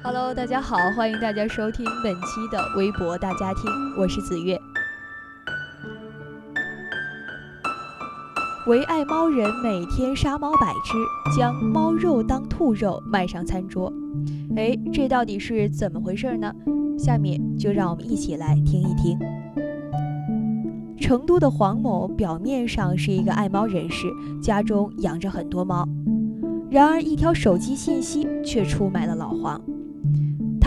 Hello，大家好，欢迎大家收听本期的微博大家庭，我是子月。唯爱猫人每天杀猫百只，将猫肉当兔肉卖上餐桌。哎，这到底是怎么回事呢？下面就让我们一起来听一听。成都的黄某表面上是一个爱猫人士，家中养着很多猫，然而一条手机信息却出卖了老黄。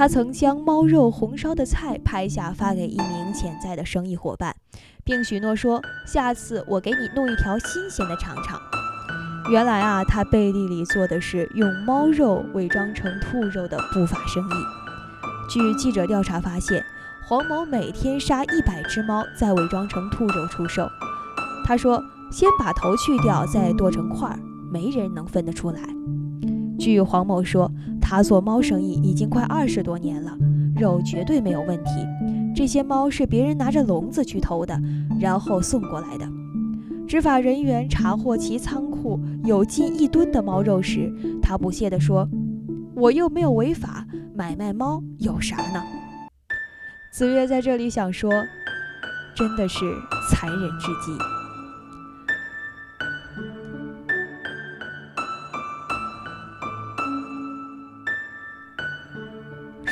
他曾将猫肉红烧的菜拍下发给一名潜在的生意伙伴，并许诺说：“下次我给你弄一条新鲜的尝尝。”原来啊，他背地里做的是用猫肉伪装成兔肉的不法生意。据记者调查发现，黄某每天杀一百只猫，再伪装成兔肉出售。他说：“先把头去掉，再剁成块儿，没人能分得出来。”据黄某说。他做猫生意已经快二十多年了，肉绝对没有问题。这些猫是别人拿着笼子去偷的，然后送过来的。执法人员查获其仓库有近一吨的猫肉时，他不屑地说：“我又没有违法，买卖猫有啥呢？”子月在这里想说，真的是残忍至极。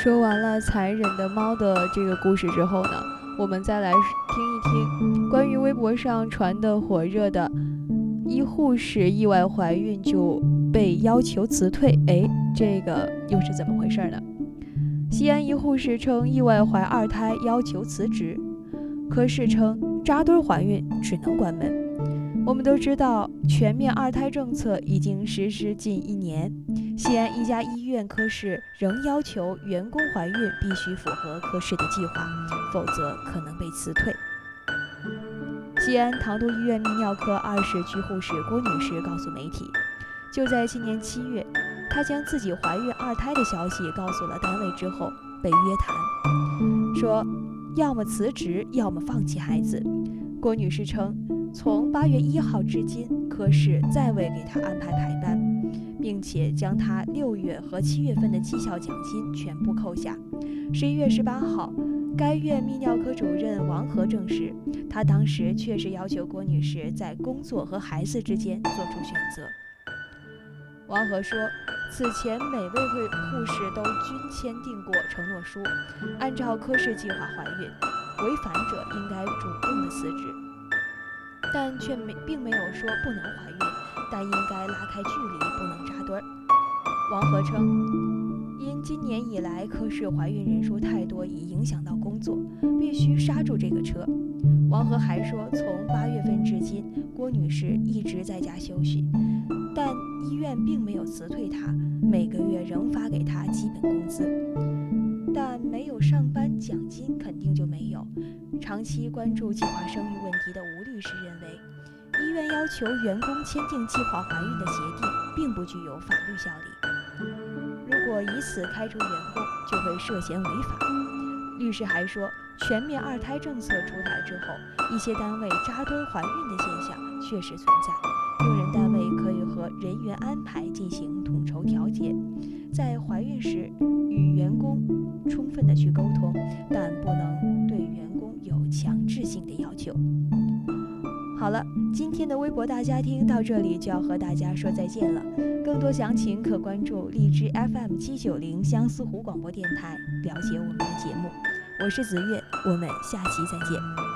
说完了残忍的猫的这个故事之后呢，我们再来听一听关于微博上传的火热的一护士意外怀孕就被要求辞退。哎，这个又是怎么回事呢？西安一护士称意外怀二胎要求辞职，科室称扎堆怀孕只能关门。我们都知道，全面二胎政策已经实施近一年，西安一家医院科室仍要求员工怀孕必须符合科室的计划，否则可能被辞退。西安唐都医院泌尿科二室居护士郭女士告诉媒体，就在今年七月，她将自己怀孕二胎的消息告诉了单位之后，被约谈，说要么辞职，要么放弃孩子。郭女士称。从八月一号至今，科室再未给他安排排班，并且将他六月和七月份的绩效奖金全部扣下。十一月十八号，该院泌尿科主任王和证实，他当时确实要求郭女士在工作和孩子之间做出选择。王和说，此前每位会护士都均签订过承诺书，按照科室计划怀孕，违反者应该主动的辞职。但却没并没有说不能怀孕，但应该拉开距离，不能扎堆儿。王和称，因今年以来科室怀孕人数太多，已影响到工作，必须刹住这个车。王和还说，从八月份至今，郭女士一直在家休息，但医院并没有辞退她，每个月仍发给她基本工资，但没有上班奖金肯定就没有。长期关注计划生育问题的吴律师认为，医院要求员工签订计划怀孕的协定，并不具有法律效力。如果以此开除员工，就会涉嫌违法。律师还说，全面二胎政策出台之后，一些单位扎堆怀孕的现象确实存在，用人单位可以和人员安排进行统筹调节，在怀孕时与员工充分的去沟通，但不能对员工有。强制性的要求。好了，今天的微博大家庭到这里就要和大家说再见了。更多详情可关注荔枝 FM 七九零相思湖广播电台，了解我们的节目。我是子月，我们下期再见。